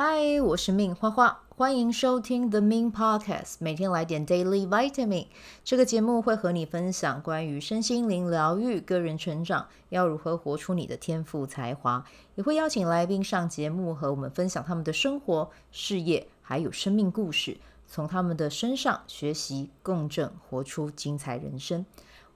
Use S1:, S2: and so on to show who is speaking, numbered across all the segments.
S1: 嗨，我是 Min 花花，欢迎收听 The Min Podcast，每天来点 Daily Vitamin。这个节目会和你分享关于身心灵疗愈、个人成长，要如何活出你的天赋才华，也会邀请来宾上节目和我们分享他们的生活、事业还有生命故事，从他们的身上学习共振，活出精彩人生。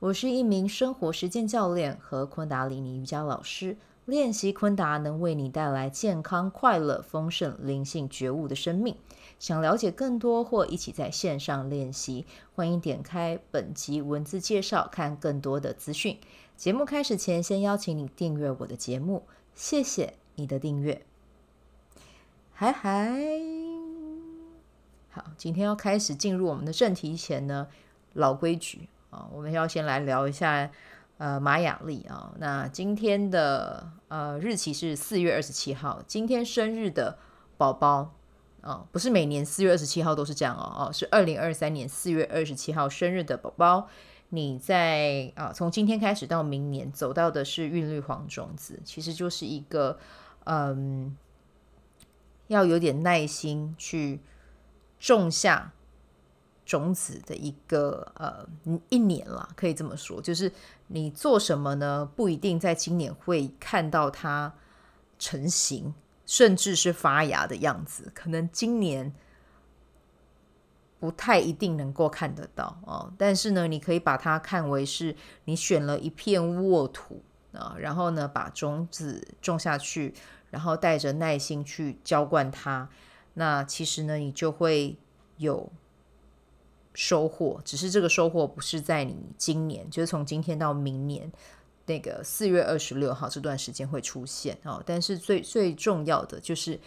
S1: 我是一名生活实践教练和昆达里尼瑜伽老师。练习昆达能为你带来健康、快乐、丰盛、灵性觉悟的生命。想了解更多或一起在线上练习，欢迎点开本集文字介绍，看更多的资讯。节目开始前，先邀请你订阅我的节目，谢谢你的订阅。嗨嗨，好，今天要开始进入我们的正题前呢，老规矩啊，我们要先来聊一下。呃，马雅历啊，那今天的呃日期是四月二十七号。今天生日的宝宝啊，不是每年四月二十七号都是这样哦，哦，是二零二三年四月二十七号生日的宝宝。你在啊，从今天开始到明年走到的是韵律黄种子，其实就是一个嗯，要有点耐心去种下。种子的一个呃一年了，可以这么说，就是你做什么呢？不一定在今年会看到它成型，甚至是发芽的样子，可能今年不太一定能够看得到哦。但是呢，你可以把它看为是你选了一片沃土啊，然后呢，把种子种下去，然后带着耐心去浇灌它。那其实呢，你就会有。收获，只是这个收获不是在你今年，就是从今天到明年那个四月二十六号这段时间会出现哦。但是最最重要的就是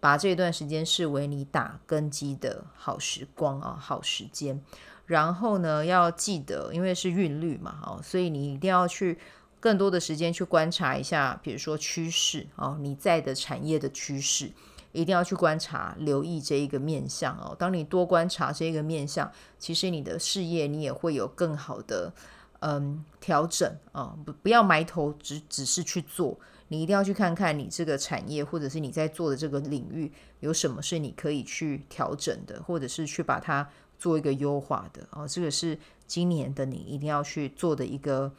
S1: 把这段时间视为你打根基的好时光啊，好时间。然后呢，要记得，因为是韵律嘛，哦，所以你一定要去更多的时间去观察一下，比如说趋势哦，你在的产业的趋势。一定要去观察、留意这一个面向哦。当你多观察这一个面向，其实你的事业你也会有更好的嗯调整啊。不不要埋头只只是去做，你一定要去看看你这个产业或者是你在做的这个领域有什么是你可以去调整的，或者是去把它做一个优化的哦。这个是今年的你一定要去做的一个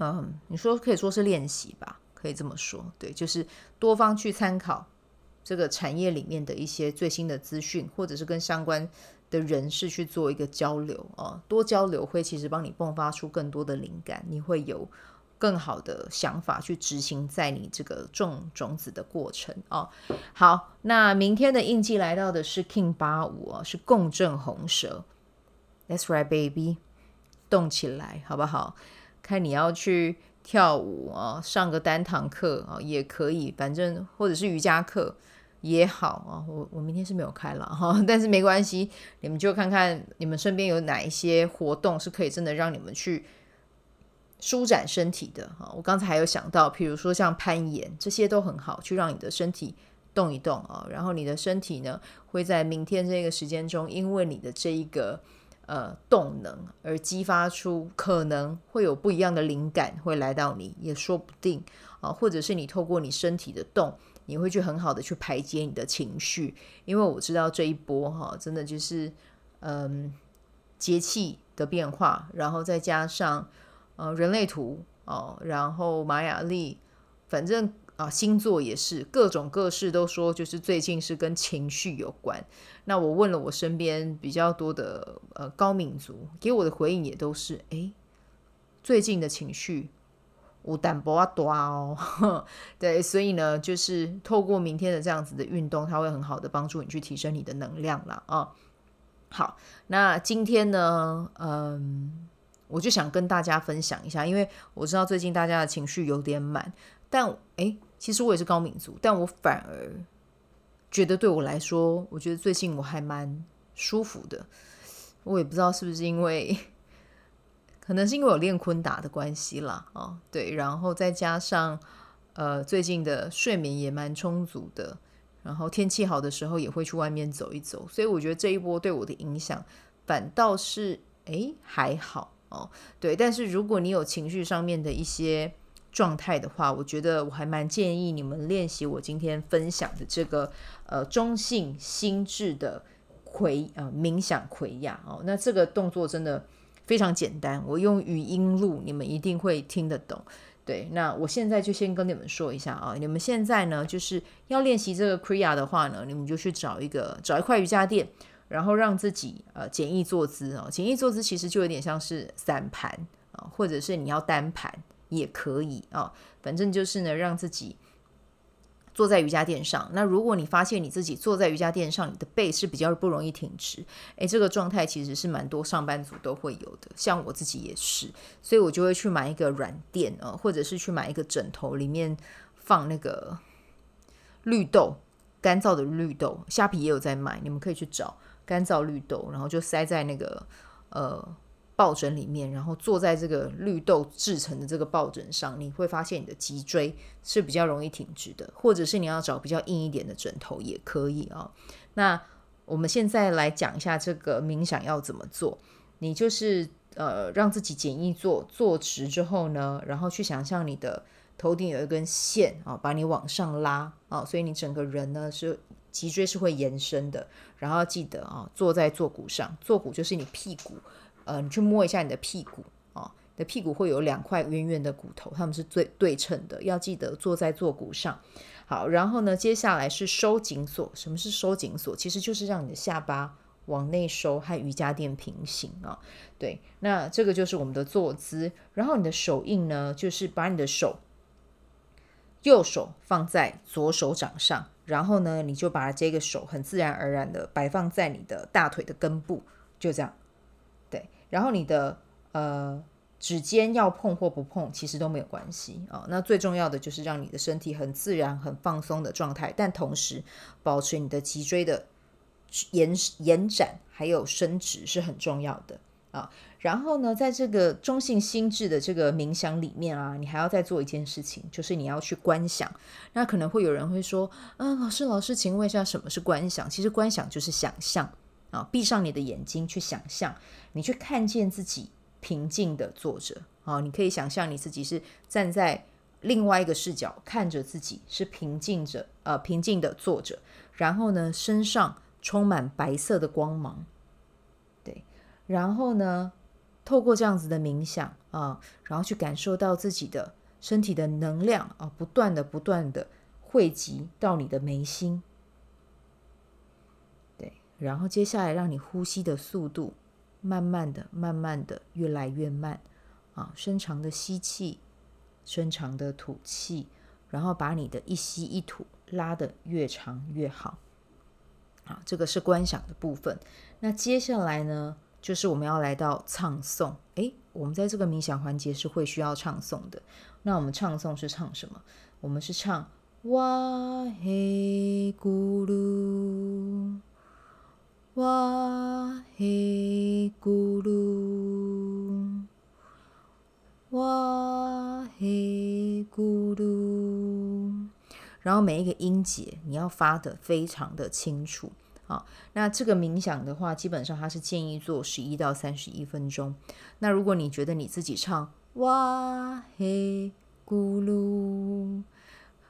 S1: 嗯，你说可以说是练习吧，可以这么说，对，就是多方去参考。这个产业里面的一些最新的资讯，或者是跟相关的人士去做一个交流啊，多交流会其实帮你迸发出更多的灵感，你会有更好的想法去执行在你这个种种子的过程啊。好，那明天的印记来到的是 King 八五啊，是共振红蛇，That's right, baby，动起来好不好？看你要去跳舞啊，上个单堂课啊也可以，反正或者是瑜伽课。也好啊，我我明天是没有开了哈，但是没关系，你们就看看你们身边有哪一些活动是可以真的让你们去舒展身体的哈。我刚才还有想到，比如说像攀岩，这些都很好，去让你的身体动一动啊。然后你的身体呢，会在明天这个时间中，因为你的这一个呃动能而激发出可能会有不一样的灵感会来到你，也说不定啊。或者是你透过你身体的动。你会去很好的去排解你的情绪，因为我知道这一波哈，真的就是嗯节气的变化，然后再加上呃人类图哦，然后玛雅历，反正啊星座也是各种各式都说，就是最近是跟情绪有关。那我问了我身边比较多的呃高敏族，给我的回应也都是诶，最近的情绪。无淡薄啊多哦，对，所以呢，就是透过明天的这样子的运动，它会很好的帮助你去提升你的能量了啊。好，那今天呢，嗯，我就想跟大家分享一下，因为我知道最近大家的情绪有点满，但诶，其实我也是高敏族，但我反而觉得对我来说，我觉得最近我还蛮舒服的，我也不知道是不是因为。可能是因为我练昆达的关系啦，哦，对，然后再加上呃最近的睡眠也蛮充足的，然后天气好的时候也会去外面走一走，所以我觉得这一波对我的影响反倒是诶还好哦，对，但是如果你有情绪上面的一些状态的话，我觉得我还蛮建议你们练习我今天分享的这个呃中性心智的葵呃冥想葵亚哦。那这个动作真的非常简单，我用语音录，你们一定会听得懂。对，那我现在就先跟你们说一下啊，你们现在呢就是要练习这个 Kriya 的话呢，你们就去找一个找一块瑜伽垫，然后让自己呃简易坐姿哦，简易坐姿其实就有点像是散盘啊，或者是你要单盘。也可以啊，反正就是呢，让自己坐在瑜伽垫上。那如果你发现你自己坐在瑜伽垫上，你的背是比较不容易挺直，诶，这个状态其实是蛮多上班族都会有的，像我自己也是，所以我就会去买一个软垫啊，或者是去买一个枕头，里面放那个绿豆，干燥的绿豆，虾皮也有在卖，你们可以去找干燥绿豆，然后就塞在那个呃。抱枕里面，然后坐在这个绿豆制成的这个抱枕上，你会发现你的脊椎是比较容易挺直的，或者是你要找比较硬一点的枕头也可以啊、那我们现在来讲一下这个冥想要怎么做。你就是呃让自己简易坐，坐直之后呢，然后去想象你的头顶有一根线啊、把你往上拉啊、所以你整个人呢是脊椎是会延伸的。然后记得啊、坐在坐骨上，坐骨就是你屁股。呃，你去摸一下你的屁股啊、你的屁股会有两块圆圆的骨头，它们是最对称的。要记得坐在坐骨上。好，然后呢，接下来是收紧锁。什么是收紧锁？其实就是让你的下巴往内收，和瑜伽垫平行啊、对，那这个就是我们的坐姿。然后你的手印呢，就是把你的手右手放在左手掌上，然后呢，你就把这个手很自然而然的摆放在你的大腿的根部，就这样。然后你的呃指尖要碰或不碰，其实都没有关系啊、那最重要的就是让你的身体很自然、很放松的状态，但同时保持你的脊椎的延延展还有伸直是很重要的啊、然后呢，在这个中性心智的这个冥想里面啊，你还要再做一件事情，就是你要去观想。那可能会有人会说，嗯，老师，老师，请问一下，什么是观想？其实观想就是想象。啊，闭上你的眼睛，去想象，你去看见自己平静的坐着。啊，你可以想象你自己是站在另外一个视角看着自己，是平静着，呃，平静的坐着。然后呢，身上充满白色的光芒。对，然后呢，透过这样子的冥想啊，然后去感受到自己的身体的能量啊，不断的、不断的汇集到你的眉心。然后接下来，让你呼吸的速度慢慢的、慢慢的越来越慢啊，深长的吸气，深长的吐气，然后把你的一吸一吐拉得越长越好。啊，这个是观想的部分。那接下来呢，就是我们要来到唱诵。诶，我们在这个冥想环节是会需要唱诵的。那我们唱诵是唱什么？我们是唱哇嘿咕噜。哇嘿咕噜，哇嘿咕噜，然后每一个音节你要发的非常的清楚啊。那这个冥想的话，基本上它是建议做十一到三十一分钟。那如果你觉得你自己唱哇嘿咕噜，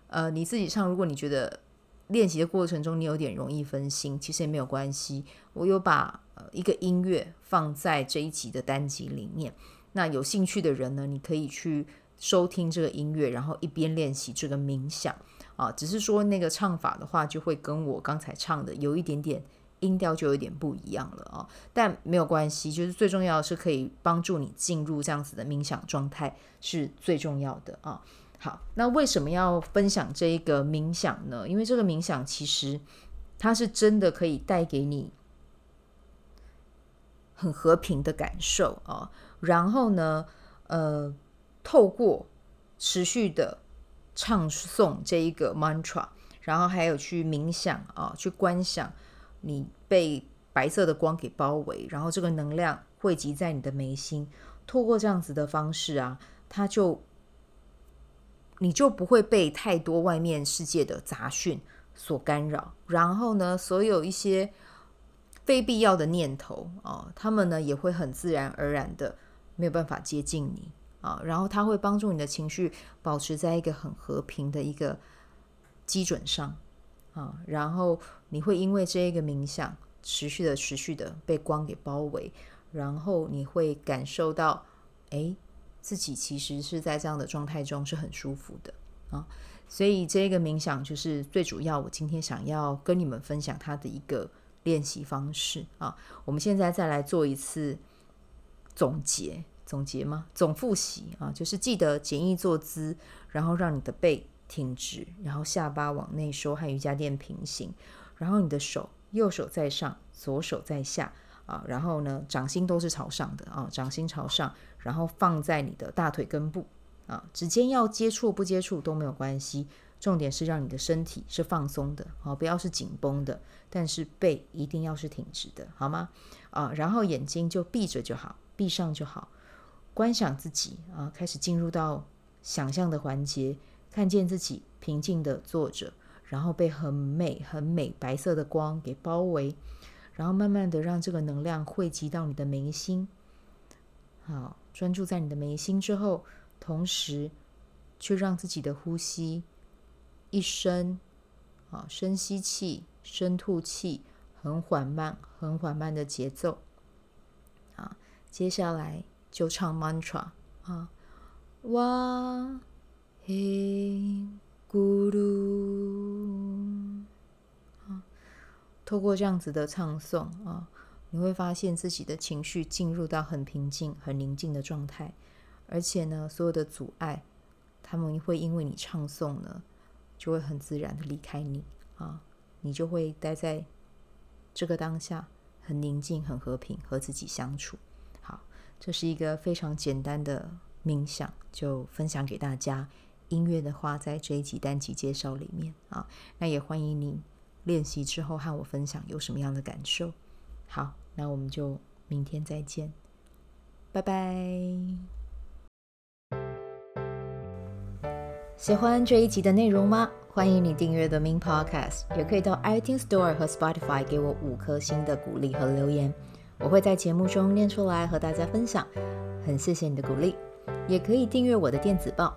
S1: 呃，你自己唱，如果你觉得。练习的过程中，你有点容易分心，其实也没有关系。我有把呃一个音乐放在这一集的单集里面。那有兴趣的人呢，你可以去收听这个音乐，然后一边练习这个冥想啊。只是说那个唱法的话，就会跟我刚才唱的有一点点音调就有点不一样了啊。但没有关系，就是最重要的是可以帮助你进入这样子的冥想状态，是最重要的啊。好，那为什么要分享这一个冥想呢？因为这个冥想其实它是真的可以带给你很和平的感受啊。然后呢，呃，透过持续的唱诵这一个 mantra，然后还有去冥想啊，去观想你被白色的光给包围，然后这个能量汇集在你的眉心。透过这样子的方式啊，它就。你就不会被太多外面世界的杂讯所干扰，然后呢，所有一些非必要的念头啊，他们呢也会很自然而然的没有办法接近你啊，然后它会帮助你的情绪保持在一个很和平的一个基准上啊，然后你会因为这一个冥想持续的、持续的被光给包围，然后你会感受到，哎，自己其实是在这样的状态中是很舒服的啊，所以这个冥想就是最主要，我今天想要跟你们分享它的一个练习方式啊。我们现在再来做一次总结。总结吗？总复习啊，就是记得简易坐姿，然后让你的背挺直，然后下巴往内收和瑜伽垫平行，然后你的手右手在上，左手在下啊，然后呢，掌心都是朝上的啊，掌心朝上，然后放在你的大腿根部啊，指尖要接触不接触都没有关系，重点是让你的身体是放松的啊，不要是紧绷的，但是背一定要是挺直的，好吗？啊，然后眼睛就闭着就好，闭上就好。观想自己啊，开始进入到想象的环节，看见自己平静地坐着，然后被很美很美白色的光给包围，然后慢慢的让这个能量汇集到你的眉心。好，专注在你的眉心之后，同时去让自己的呼吸一深啊，深吸气，深吐气，很缓慢，很缓慢的节奏。啊，接下来。就唱 mantra 啊，哇嘿咕噜啊，透过这样子的唱诵啊，你会发现自己的情绪进入到很平静、很宁静的状态，而且呢，所有的阻碍，他们会因为你唱诵呢，就会很自然的离开你啊，你就会待在这个当下，很宁静、很和平，和自己相处。好这是一个非常简单的冥想，就分享给大家。音乐的话，在这一集单集介绍里面啊，那也欢迎你练习之后和我分享有什么样的感受。好，那我们就明天再见，拜拜。喜欢这一集的内容吗？欢迎你订阅 The Min Podcast，也可以到 iTunes Store 和 Spotify 给我五颗星的鼓励和留言。我会在节目中念出来和大家分享，很谢谢你的鼓励。也可以订阅我的电子报，